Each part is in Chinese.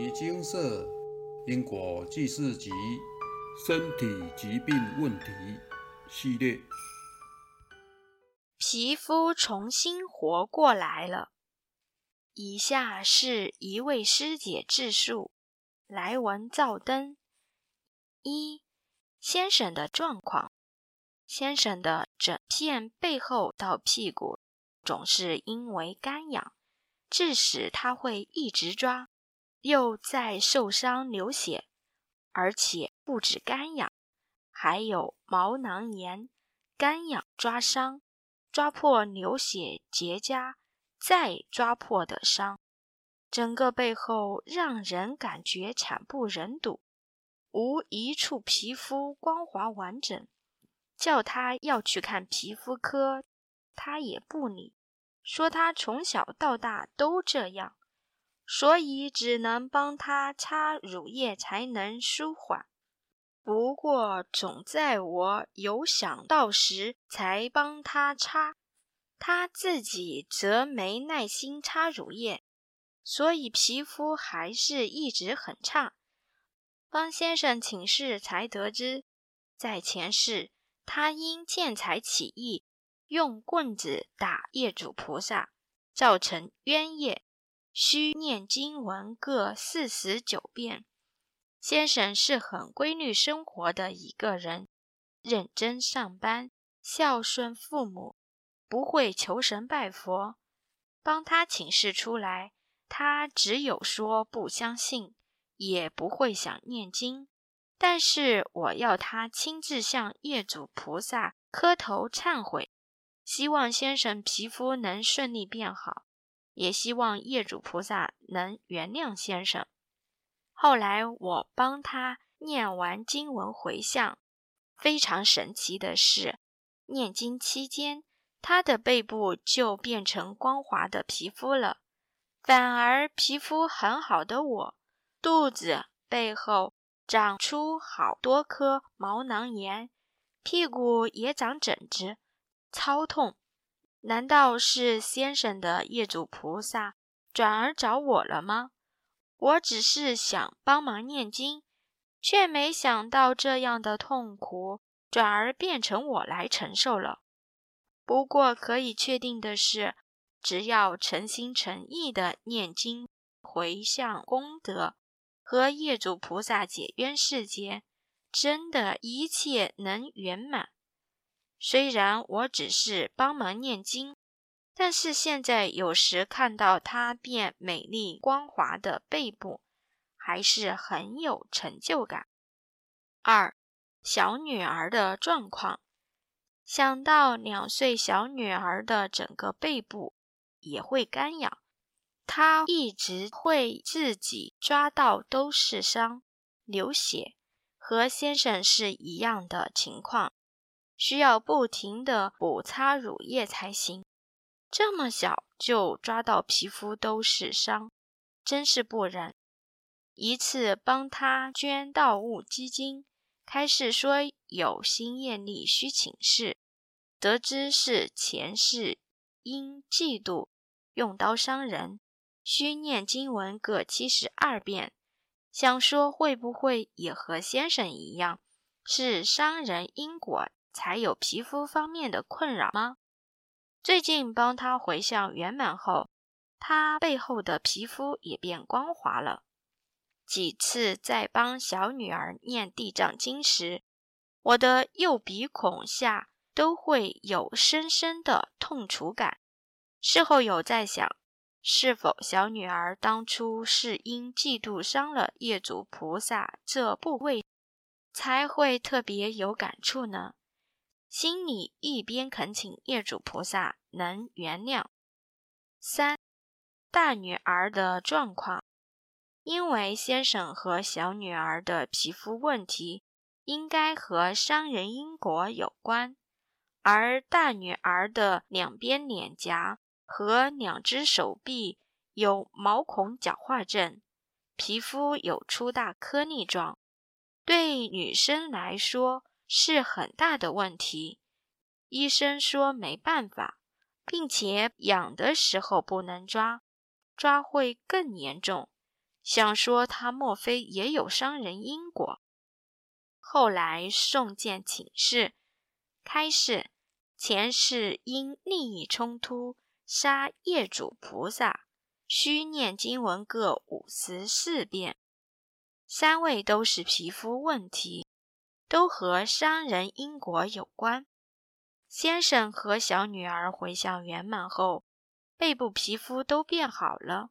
遗精舍因果记事集身体疾病问题系列。皮肤重新活过来了。以下是一位师姐自述：来文照灯。一、先生的状况。先生的整片背后到屁股总是因为干痒，致使他会一直抓，又在受伤流血，而且不止干痒，还有毛囊炎、干痒抓伤。抓破流血结痂，再抓破的伤，整个背后让人感觉惨不忍睹，无一处皮肤光滑完整。叫他要去看皮肤科，他也不理，说他从小到大都这样，所以只能帮他擦乳液才能舒缓。不过，总在我有想到时才帮他擦，他自己则没耐心擦乳液，所以皮肤还是一直很差。帮先生请示才得知，在前世他因见财起意，用棍子打业主菩萨，造成冤业，需念经文各四十九遍。先生是很规律生活的一个人，认真上班，孝顺父母，不会求神拜佛。帮他请示出来，他只有说不相信，也不会想念经。但是我要他亲自向业主菩萨磕头忏悔，希望先生皮肤能顺利变好，也希望业主菩萨能原谅先生。后来我帮他念完经文回向，非常神奇的是，念经期间他的背部就变成光滑的皮肤了，反而皮肤很好的我，肚子背后长出好多颗毛囊炎，屁股也长疹子，超痛。难道是先生的业主菩萨转而找我了吗？我只是想帮忙念经，却没想到这样的痛苦转而变成我来承受了。不过可以确定的是，只要诚心诚意的念经、回向功德和业主菩萨解冤释结，真的一切能圆满。虽然我只是帮忙念经。但是现在有时看到她变美丽光滑的背部，还是很有成就感。二，小女儿的状况，想到两岁小女儿的整个背部也会干痒，她一直会自己抓到都是伤、流血，和先生是一样的情况，需要不停的补擦乳液才行。这么小就抓到皮肤都是伤，真是不忍。一次帮他捐盗物基金，开始说有心业力需请示，得知是前世因嫉妒用刀伤人，需念经文各七十二遍。想说会不会也和先生一样，是伤人因果才有皮肤方面的困扰吗？最近帮他回向圆满后，他背后的皮肤也变光滑了。几次在帮小女儿念地藏经时，我的右鼻孔下都会有深深的痛楚感。事后有在想，是否小女儿当初是因嫉妒伤了业主菩萨这部位，才会特别有感触呢？心里一边恳请业主菩萨能原谅。三大女儿的状况，因为先生和小女儿的皮肤问题应该和伤人因果有关，而大女儿的两边脸颊和两只手臂有毛孔角化症，皮肤有粗大颗粒状，对女生来说。是很大的问题，医生说没办法，并且痒的时候不能抓，抓会更严重。想说他莫非也有伤人因果。后来送见请示，开示前世因利益冲突杀业主菩萨，需念经文各五十四遍，三位都是皮肤问题，都和商人因果有关。先生和小女儿回向圆满后，背部皮肤都变好了，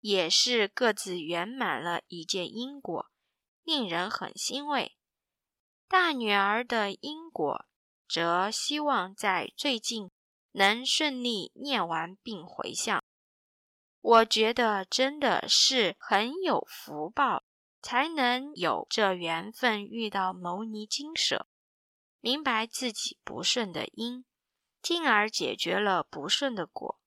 也是各自圆满了一件因果，令人很欣慰。大女儿的因果，则希望在最近能顺利念完并回向。我觉得真的是很有福报，才能有这缘分遇到牟尼金舍。明白自己不顺的因，进而解决了不顺的果。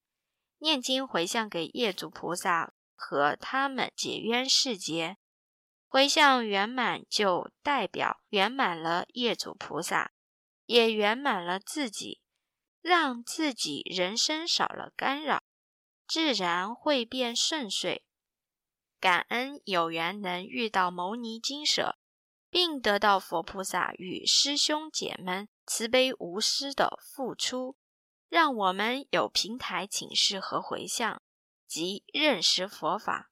念经回向给业主菩萨和他们解冤释结，回向圆满就代表圆满了业主菩萨，也圆满了自己，让自己人生少了干扰，自然会变顺遂。感恩有缘能遇到牟尼金舍。并得到佛菩萨与师兄姐们慈悲无私的付出，让我们有平台请示和回向，及认识佛法。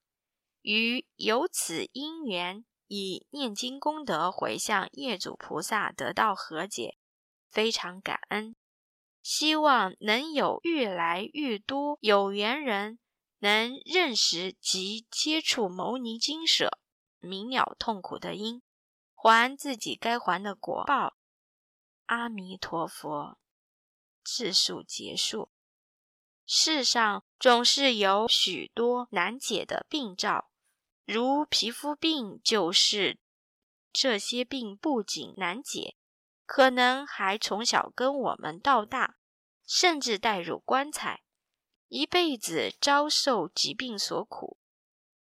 于有此因缘，以念经功德回向业主菩萨得到和解，非常感恩。希望能有越来越多有缘人能认识及接触牟尼经舍，明了痛苦的因。还自己该还的果报。阿弥陀佛。自述结束。世上总是有许多难解的病兆，如皮肤病就是。这些病不仅难解，可能还从小跟我们到大，甚至带入棺材，一辈子遭受疾病所苦。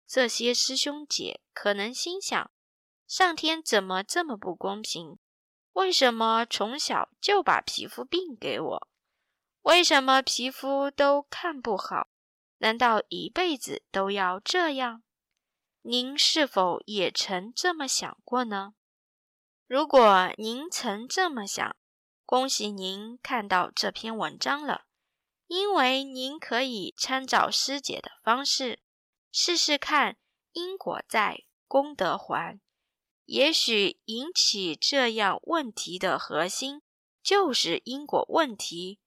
这些师兄姐可能心想。上天怎么这么不公平？为什么从小就把皮肤病给我？为什么皮肤都看不好？难道一辈子都要这样？您是否也曾这么想过呢？如果您曾这么想，恭喜您看到这篇文章了，因为您可以参照师姐的方式试试看，因果在，功德还。也许引起这样问题的核心就是因果问题，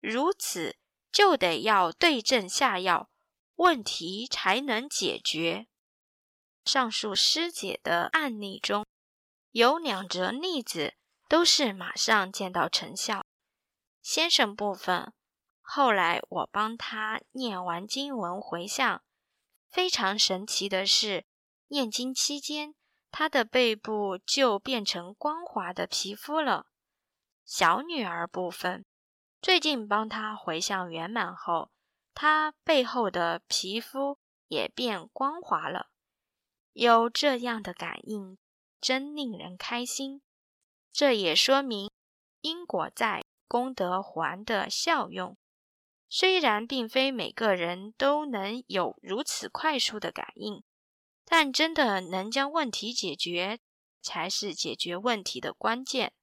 如此就得要对症下药，问题才能解决。上述师姐的案例中有两则例子都是马上见到成效。先生部分，后来我帮他念完经文回向，非常神奇的是，念经期间。他的背部就变成光滑的皮肤了。小女儿部分，最近帮她回向圆满后，她背后的皮肤也变光滑了。有这样的感应，真令人开心。这也说明因果在，功德还的效用。虽然并非每个人都能有如此快速的感应。但真的能将问题解决，才是解决问题的关键。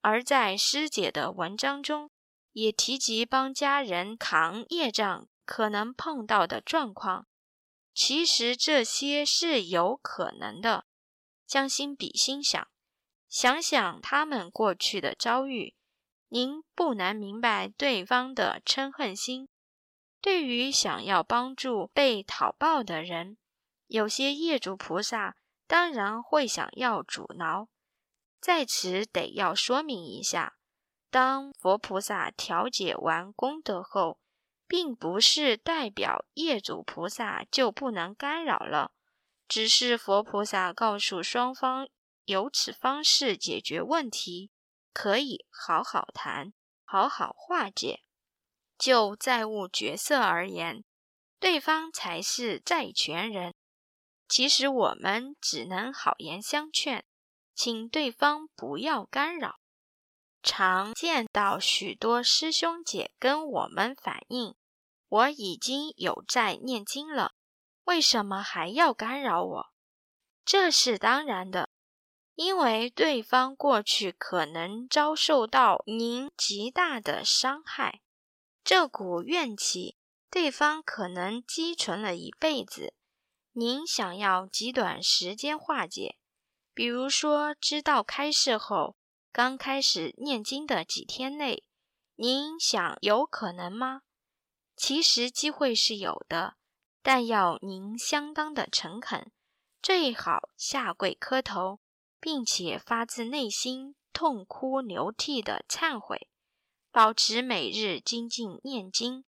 而在师姐的文章中，也提及帮家人扛业障可能碰到的状况。其实这些是有可能的。将心比心想，想想他们过去的遭遇，您不难明白对方的嗔恨心。对于想要帮助被讨报的人。有些业主菩萨当然会想要阻挠，在此得要说明一下：当佛菩萨调解完功德后，并不是代表业主菩萨就不能干扰了，只是佛菩萨告诉双方，有此方式解决问题，可以好好谈，好好化解。就债务角色而言，对方才是债权人。其实我们只能好言相劝，请对方不要干扰。常见到许多师兄姐跟我们反映，我已经有在念经了，为什么还要干扰我？这是当然的，因为对方过去可能遭受到您极大的伤害，这股怨气，对方可能积存了一辈子。您想要极短时间化解，比如说，知道开示后刚开始念经的几天内，您想有可能吗？其实机会是有的，但要您相当的诚恳，最好下跪磕头，并且发自内心痛哭流涕的忏悔，保持每日精进念经，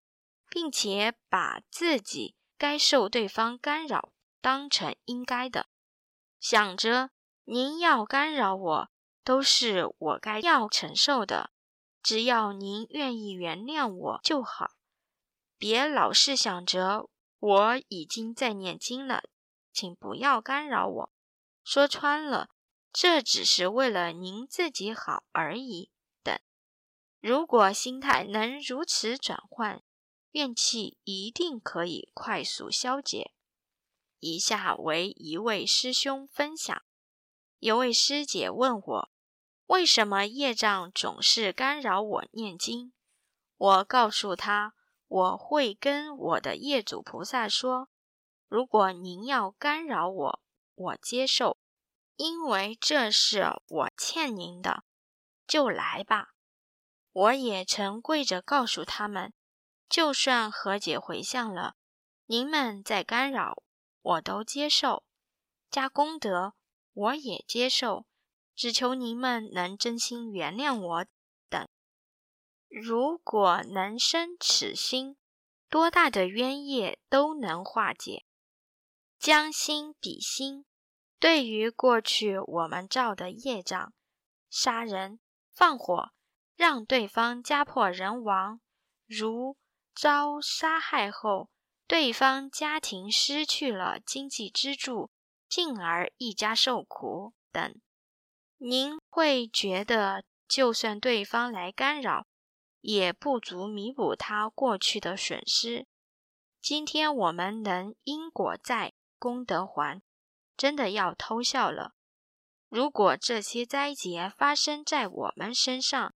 并且把自己该受对方干扰当成应该的，想着您要干扰我，都是我该要承受的，只要您愿意原谅我就好。别老是想着我已经在念经了，请不要干扰我。说穿了，这只是为了您自己好而已。等，如果心态能如此转换，怨气一定可以快速消解。以下为一位师兄分享：有位师姐问我，为什么业障总是干扰我念经？我告诉她。我会跟我的业主菩萨说：“如果您要干扰我，我接受，因为这是我欠您的，就来吧。”我也曾跪着告诉他们：“就算和解回向了，您们再干扰，我都接受，加功德我也接受，只求您们能真心原谅我。”等如果能生此心，多大的冤业都能化解。将心比心，对于过去我们造的业障，杀人放火，让对方家破人亡，如遭杀害后，对方家庭失去了经济支柱，进而一家受苦等，您会觉得，就算对方来干扰。也不足弥补他过去的损失。今天我们能因果在，功德还，真的要偷笑了。如果这些灾劫发生在我们身上，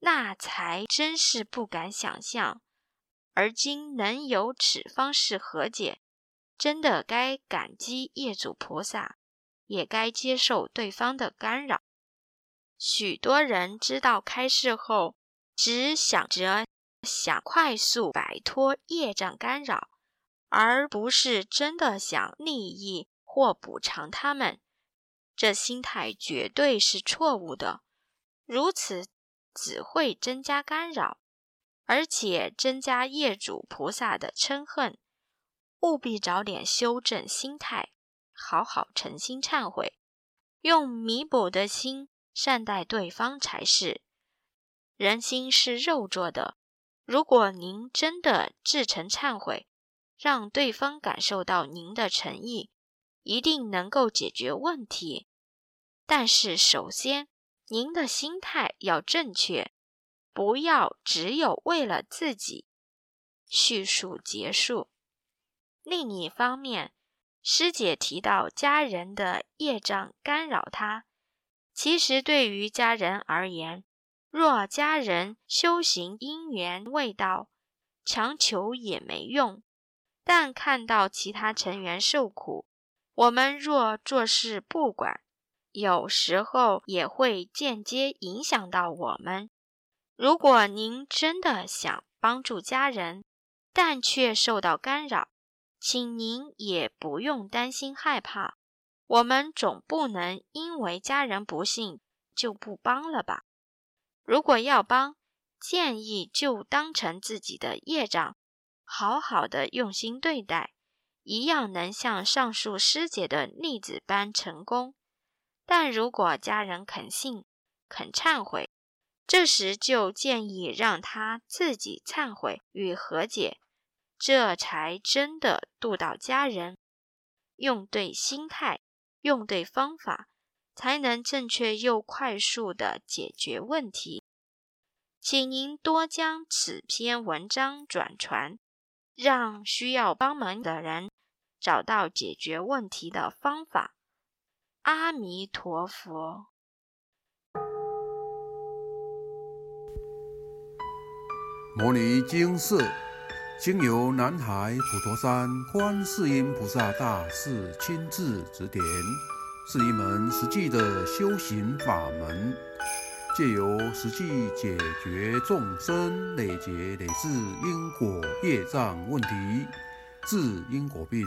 那才真是不敢想象。而今能有此方式和解，真的该感激业主菩萨，也该接受对方的干扰。许多人知道开示后。只想着想快速摆脱业障干扰，而不是真的想利益或补偿他们，这心态绝对是错误的。如此只会增加干扰，而且增加业主菩萨的嗔恨。务必早点修正心态，好好诚心忏悔，用弥补的心善待对方才是。人心是肉做的，如果您真的至诚忏悔，让对方感受到您的诚意，一定能够解决问题。但是，首先您的心态要正确，不要只有为了自己。叙述结束。另一方面，师姐提到家人的业障干扰他，其实对于家人而言。若家人修行因缘未到，强求也没用。但看到其他成员受苦，我们若做事不管，有时候也会间接影响到我们。如果您真的想帮助家人，但却受到干扰，请您也不用担心害怕。我们总不能因为家人不幸就不帮了吧？如果要帮，建议就当成自己的业障，好好的用心对待，一样能像上述师姐的例子般成功。但如果家人肯信、肯忏悔，这时就建议让他自己忏悔与和解，这才真的度到家人。用对心态，用对方法。才能正确又快速的解决问题，请您多将此篇文章转传，让需要帮忙的人找到解决问题的方法。阿弥陀佛。摩尼经寺经由南海普陀山观世音菩萨大士亲自指点，是一门实际的修行法门，借由实际解决众生累劫累世因果业障问题，治因果病，